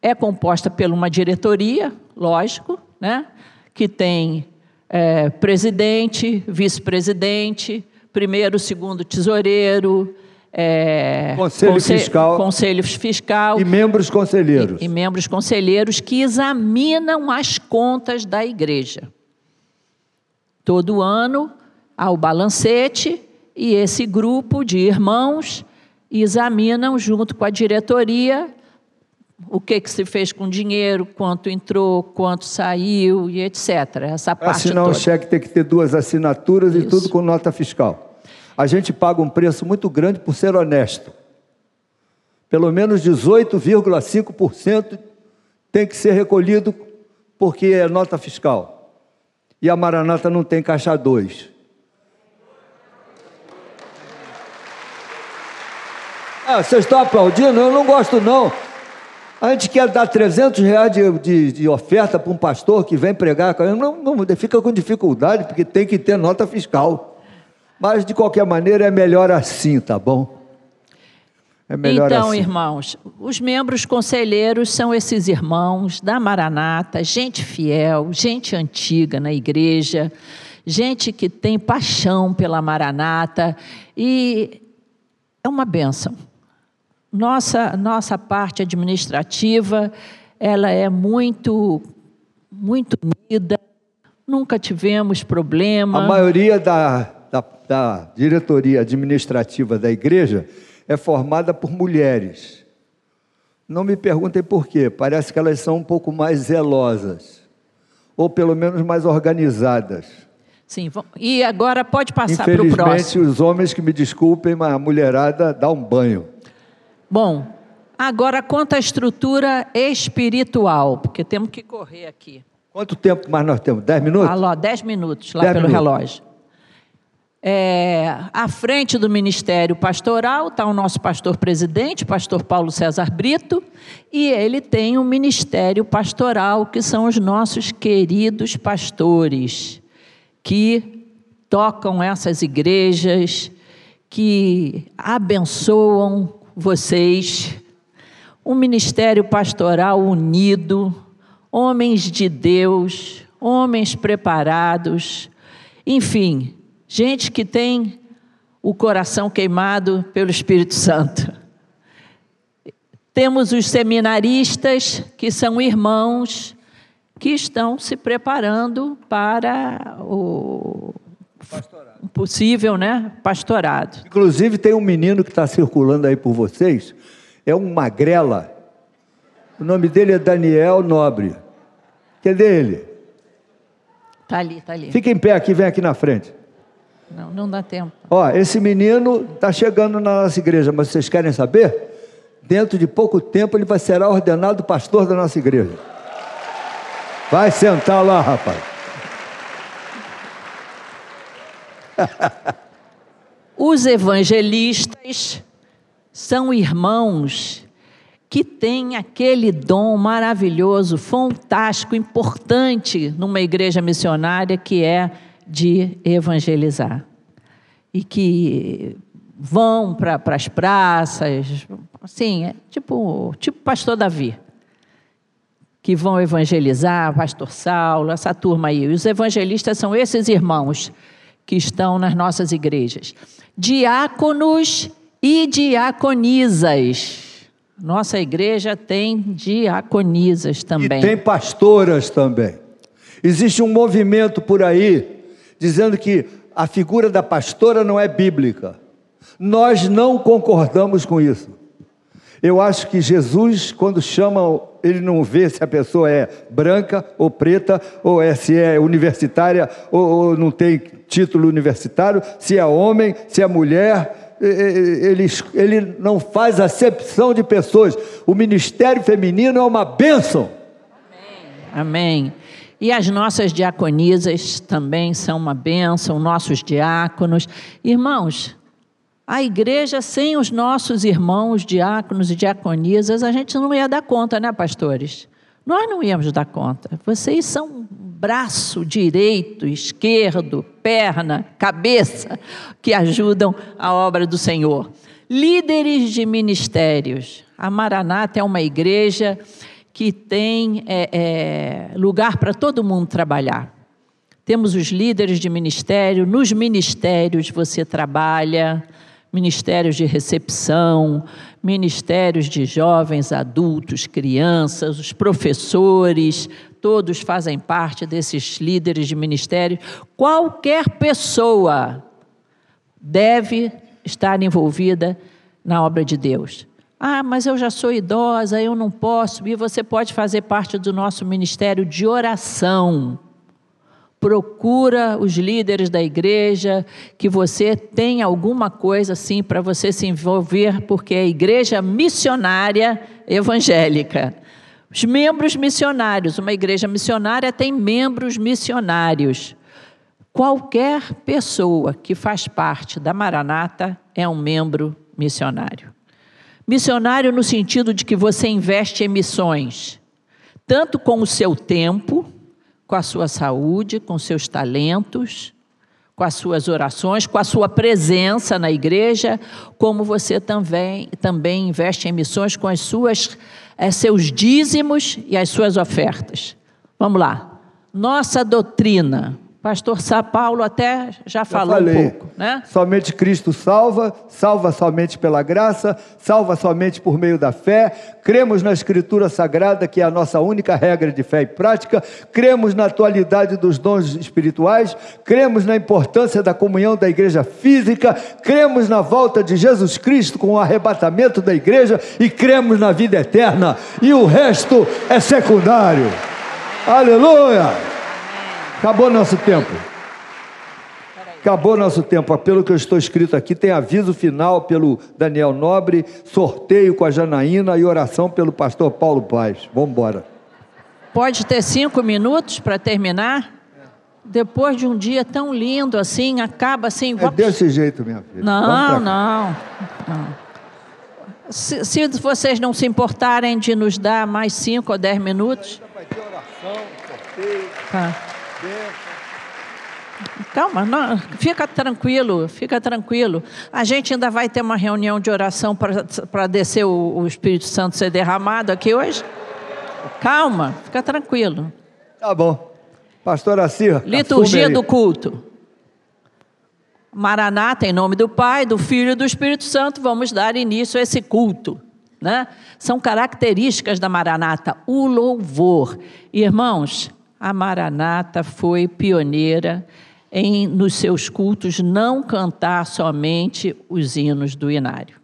é composta por uma diretoria, lógico, né, que tem é, presidente, vice-presidente, primeiro, segundo tesoureiro, é, conselho, conselho, fiscal, conselho fiscal e membros conselheiros. E, e membros conselheiros que examinam as contas da igreja. Todo ano há o balancete e esse grupo de irmãos examinam junto com a diretoria o que, que se fez com o dinheiro, quanto entrou, quanto saiu e etc. Essa parte Assinar toda. um cheque tem que ter duas assinaturas Isso. e tudo com nota fiscal. A gente paga um preço muito grande por ser honesto. Pelo menos 18,5% tem que ser recolhido porque é nota fiscal. E a Maranata não tem caixa 2. Ah, vocês estão aplaudindo? Eu não gosto não. A gente quer dar 300 reais de, de, de oferta para um pastor que vem pregar. Não, não, fica com dificuldade, porque tem que ter nota fiscal. Mas, de qualquer maneira, é melhor assim, tá bom? É melhor então, assim. irmãos, os membros conselheiros são esses irmãos da Maranata, gente fiel, gente antiga na igreja, gente que tem paixão pela Maranata e é uma benção. Nossa, nossa parte administrativa, ela é muito, muito unida, nunca tivemos problema. A maioria da, da, da diretoria administrativa da igreja é formada por mulheres. Não me perguntem por quê, parece que elas são um pouco mais zelosas, ou pelo menos mais organizadas. Sim, e agora pode passar para o próximo. Infelizmente, os homens que me desculpem, mas a mulherada dá um banho. Bom, agora quanto à estrutura espiritual, porque temos que correr aqui. Quanto tempo mais nós temos? Dez minutos? Alô, dez minutos lá dez pelo minutos. relógio. É, à frente do ministério pastoral está o nosso pastor presidente, pastor Paulo César Brito, e ele tem um ministério pastoral, que são os nossos queridos pastores, que tocam essas igrejas, que abençoam vocês, um ministério pastoral unido, homens de Deus, homens preparados, enfim, gente que tem o coração queimado pelo Espírito Santo. Temos os seminaristas, que são irmãos que estão se preparando para o um possível né, pastorado. Inclusive, tem um menino que está circulando aí por vocês, é um magrela. O nome dele é Daniel Nobre. Cadê ele? Está ali, está ali. Fica em pé aqui, vem aqui na frente. Não, não dá tempo. Ó, esse menino está chegando na nossa igreja, mas vocês querem saber? Dentro de pouco tempo ele vai ser ordenado pastor da nossa igreja. Vai sentar lá, rapaz. Os evangelistas são irmãos que têm aquele dom maravilhoso, fantástico, importante numa igreja missionária que é de evangelizar. E que vão para as praças, assim, é tipo, tipo pastor Davi, que vão evangelizar, pastor Saulo, essa turma aí. Os evangelistas são esses irmãos que estão nas nossas igrejas. Diáconos e diaconisas. Nossa igreja tem diaconisas também. E tem pastoras também. Existe um movimento por aí dizendo que a figura da pastora não é bíblica. Nós não concordamos com isso. Eu acho que Jesus, quando chama, ele não vê se a pessoa é branca ou preta, ou é, se é universitária ou, ou não tem título universitário, se é homem, se é mulher. Ele, ele não faz acepção de pessoas. O ministério feminino é uma bênção. Amém. Amém. E as nossas diaconisas também são uma bênção, nossos diáconos. Irmãos, a igreja sem os nossos irmãos, diáconos e diaconisas, a gente não ia dar conta, né, pastores? Nós não íamos dar conta. Vocês são braço direito, esquerdo, perna, cabeça, que ajudam a obra do Senhor. Líderes de ministérios. A Maranata é uma igreja que tem é, é, lugar para todo mundo trabalhar. Temos os líderes de ministério, nos ministérios você trabalha, ministérios de recepção, ministérios de jovens, adultos, crianças, os professores, todos fazem parte desses líderes de ministério. Qualquer pessoa deve estar envolvida na obra de Deus. Ah, mas eu já sou idosa, eu não posso. E você pode fazer parte do nosso ministério de oração procura os líderes da igreja, que você tem alguma coisa assim para você se envolver, porque é a igreja missionária evangélica. Os membros missionários, uma igreja missionária tem membros missionários. Qualquer pessoa que faz parte da Maranata é um membro missionário. Missionário no sentido de que você investe em missões, tanto com o seu tempo, com a sua saúde, com seus talentos, com as suas orações, com a sua presença na igreja, como você também, também investe em missões com as suas, é, seus dízimos e as suas ofertas. Vamos lá. Nossa doutrina, Pastor Sá Paulo até já falou já um pouco, né? Somente Cristo salva, salva somente pela graça, salva somente por meio da fé. Cremos na Escritura Sagrada, que é a nossa única regra de fé e prática. Cremos na atualidade dos dons espirituais. Cremos na importância da comunhão da igreja física. Cremos na volta de Jesus Cristo com o arrebatamento da igreja e cremos na vida eterna. E o resto é secundário. Aleluia! Acabou nosso tempo. Acabou nosso tempo. Pelo que eu estou escrito aqui, tem aviso final pelo Daniel Nobre, sorteio com a Janaína e oração pelo pastor Paulo Paz. Vamos embora. Pode ter cinco minutos para terminar? Depois de um dia tão lindo assim, acaba assim. É desse jeito, minha filha. Não, não, não. Se, se, vocês não se importarem de nos dar mais cinco ou dez minutos. Vai ter oração, sorteio. Tá. Calma, não, fica tranquilo, fica tranquilo. A gente ainda vai ter uma reunião de oração para descer o, o, Espírito Santo ser derramado aqui hoje. Calma, fica tranquilo. Tá bom. Pastor Assir. Liturgia do culto. Maranata, em nome do Pai, do Filho e do Espírito Santo, vamos dar início a esse culto. Né? São características da Maranata, o louvor. Irmãos, a Maranata foi pioneira em, nos seus cultos, não cantar somente os hinos do inário.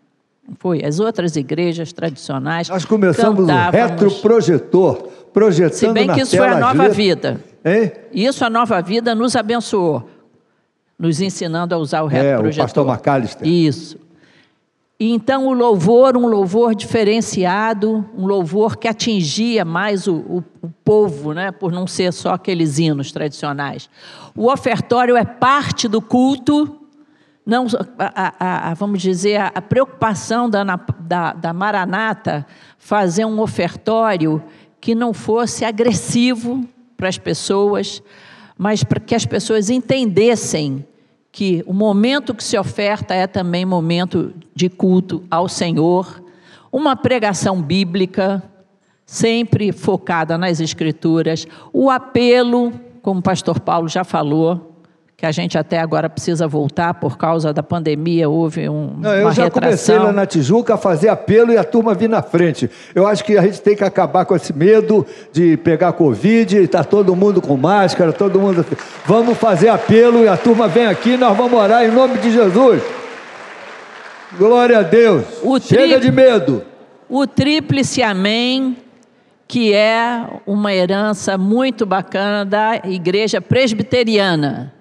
Foi. As outras igrejas tradicionais. Nós começamos o retroprojetor, projetando Se bem que isso foi a nova vida. Hein? Isso a nova vida nos abençoou, nos ensinando a usar o retroprojetor. É, o pastor McAllister. Isso. E então o louvor, um louvor diferenciado, um louvor que atingia mais o, o, o, povo, né, por não ser só aqueles hinos tradicionais. O ofertório é parte do culto, não, a, a, a, vamos dizer, a, preocupação da, da, da Maranata fazer um ofertório que não fosse agressivo para as pessoas, mas para que as pessoas entendessem que o momento que se oferta é também momento de culto ao Senhor, uma pregação bíblica, sempre focada nas Escrituras, o apelo, como o pastor Paulo já falou, que a gente até agora precisa voltar por causa da pandemia, houve um, Não, eu já retração. comecei lá na Tijuca a fazer apelo e a turma vir na frente. Eu acho que a gente tem que acabar com esse medo de pegar Covid, está todo mundo com máscara, todo mundo. Vamos fazer apelo e a turma vem aqui, nós vamos orar em nome de Jesus. Glória a Deus. O Chega tri- de medo. O Tríplice Amém, que é uma herança muito bacana da igreja presbiteriana.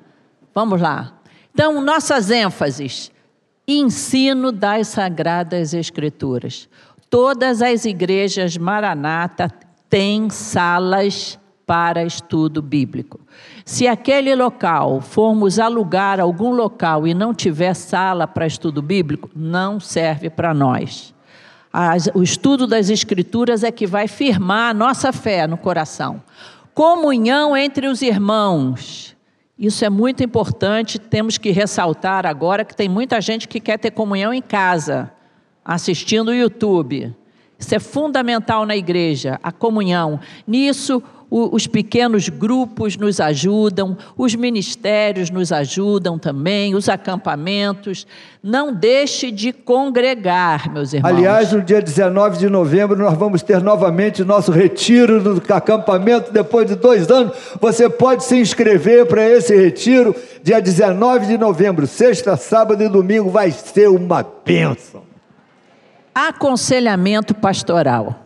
Vamos lá. Então, nossas ênfases: ensino das Sagradas Escrituras. Todas as igrejas Maranata têm salas para estudo bíblico. Se aquele local formos alugar algum local e não tiver sala para estudo bíblico, não serve para nós. As- o estudo das Escrituras é que vai firmar a nossa fé no coração. Comunhão entre os irmãos. Isso é muito importante, temos que ressaltar agora que tem muita gente que quer ter comunhão em casa, assistindo o YouTube. Isso é fundamental na igreja, a comunhão. Nisso, os pequenos grupos nos ajudam, os ministérios nos ajudam também, os acampamentos. Não deixe de congregar, meus irmãos. Aliás, no dia 19 de novembro, nós vamos ter novamente nosso retiro do acampamento depois de dois anos. Você pode se inscrever para esse retiro, dia 19 de novembro, sexta, sábado e domingo, vai ser uma bênção. Aconselhamento pastoral.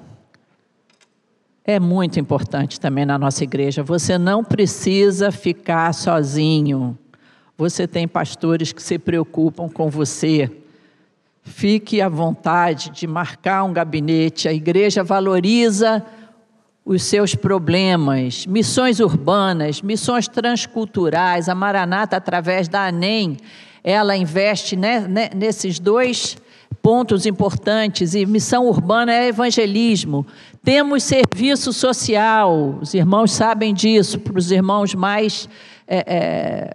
É muito importante também na nossa igreja. Você não precisa ficar sozinho. Você tem pastores que se preocupam com você. Fique à vontade de marcar um gabinete. A igreja valoriza os seus problemas, missões urbanas, missões transculturais. A Maranata, através da ANEM, ela investe ne- nesses dois pontos importantes. E missão urbana é evangelismo. Temos serviço social, os irmãos sabem disso, para os irmãos mais. é, é,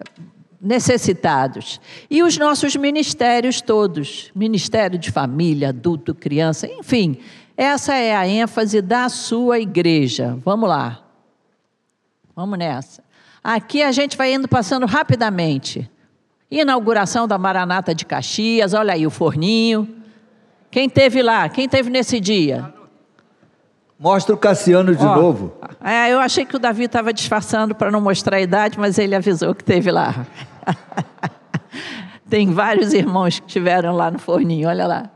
necessitados. E os nossos ministérios todos, Ministério de Família, Adulto, Criança, enfim, essa é a ênfase da sua igreja. Vamos lá. Vamos nessa. Aqui a gente vai indo passando rapidamente. Inauguração da Maranata de Caxias, olha aí o forninho. Quem teve lá? Quem teve nesse dia? Mostra o Cassiano de Ó, novo. É, eu achei que o Davi estava disfarçando para não mostrar a idade, mas ele avisou que teve lá. Tem vários irmãos que estiveram lá no forninho, olha lá.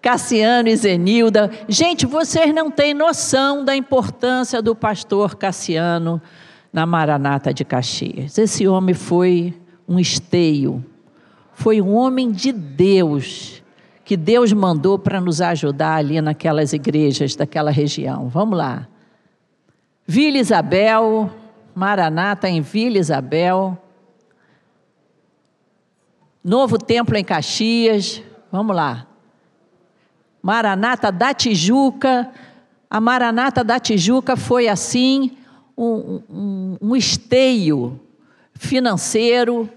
Cassiano e Zenilda. Gente, vocês não têm noção da importância do pastor Cassiano na Maranata de Caxias. Esse homem foi um esteio, foi um homem de Deus, que Deus mandou para nos ajudar ali naquelas igrejas daquela região. Vamos lá. Vila Isabel, Maranata em Vila Isabel. Novo Templo em Caxias. Vamos lá. Maranata da Tijuca. A Maranata da Tijuca foi assim um, um, um esteio financeiro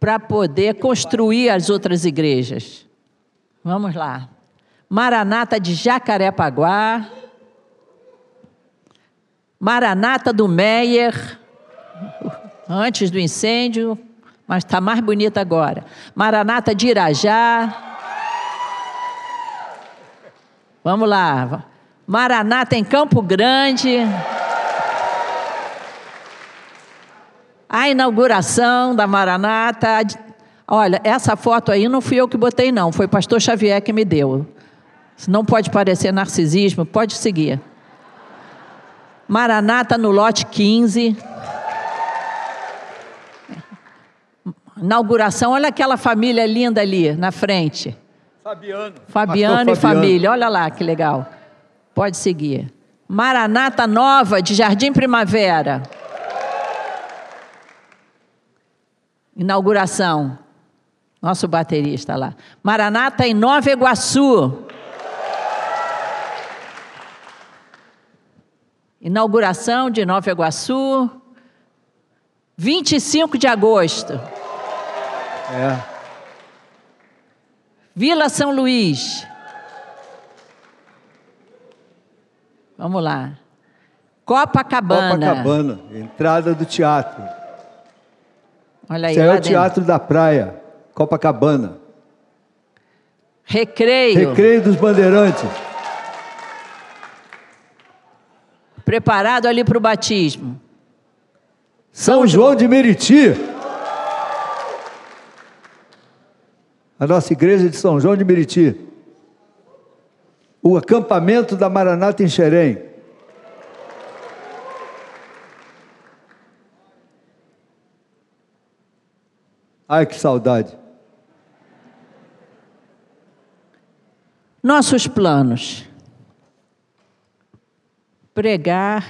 para poder construir as outras igrejas. Vamos lá. Maranata de Jacarepaguá. Maranata do Meyer, antes do incêndio, mas está mais bonita agora. Maranata de Irajá. Vamos lá. Maranata em Campo Grande. A inauguração da Maranata. Olha, essa foto aí não fui eu que botei, não. Foi o pastor Xavier que me deu. Não pode parecer narcisismo, pode seguir. Maranata no lote 15. Inauguração, olha aquela família linda ali na frente. Fabiano. Fabiano e família, olha lá que legal. Pode seguir. Maranata Nova de Jardim Primavera. Inauguração. Nosso baterista lá. Maranata em Nova Iguaçu. Inauguração de Nova Iguaçu. 25 de agosto. É. Vila São Luís. Vamos lá. Copacabana. Copacabana, entrada do teatro. Olha aí, Esse é o. Teatro da Praia, Copacabana. Recreio. Recreio dos Bandeirantes. Preparado ali para o batismo. São João de Meriti. A nossa igreja de São João de Meriti. O acampamento da Maranata em Xerém. Ai, que saudade. Nossos planos. Pregar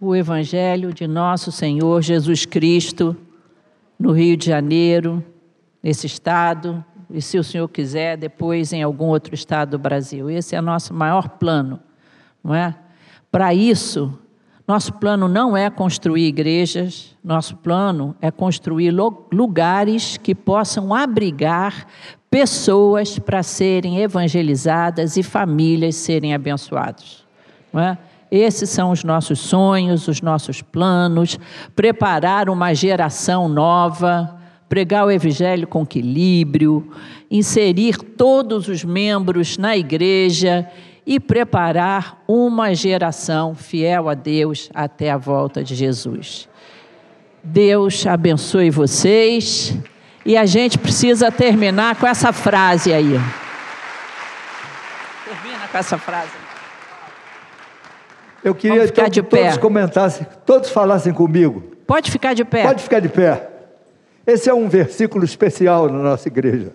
o Evangelho de nosso Senhor Jesus Cristo no Rio de Janeiro, nesse estado, e se o Senhor quiser, depois em algum outro estado do Brasil. Esse é o nosso maior plano, não é? Para isso, nosso plano não é construir igrejas, nosso plano é construir lugares que possam abrigar pessoas para serem evangelizadas e famílias serem abençoadas. Não é? Esses são os nossos sonhos, os nossos planos, preparar uma geração nova, pregar o evangelho com equilíbrio, inserir todos os membros na igreja e preparar uma geração fiel a Deus até a volta de Jesus. Deus abençoe vocês. E a gente precisa terminar com essa frase aí. Termina com essa frase. Eu queria então, que todos pé. comentassem, todos falassem comigo. Pode ficar de pé. Pode ficar de pé. Esse é um versículo especial na nossa igreja.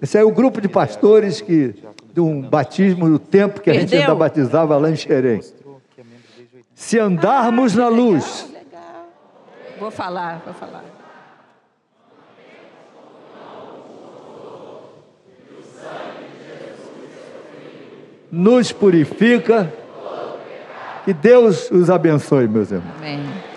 Esse é o grupo de pastores que, de um batismo do tempo que a gente ainda batizava lá em Xerém. Se andarmos na luz, Vou falar, vou falar. nos purifica. Que Deus os abençoe, meus irmãos. Amém.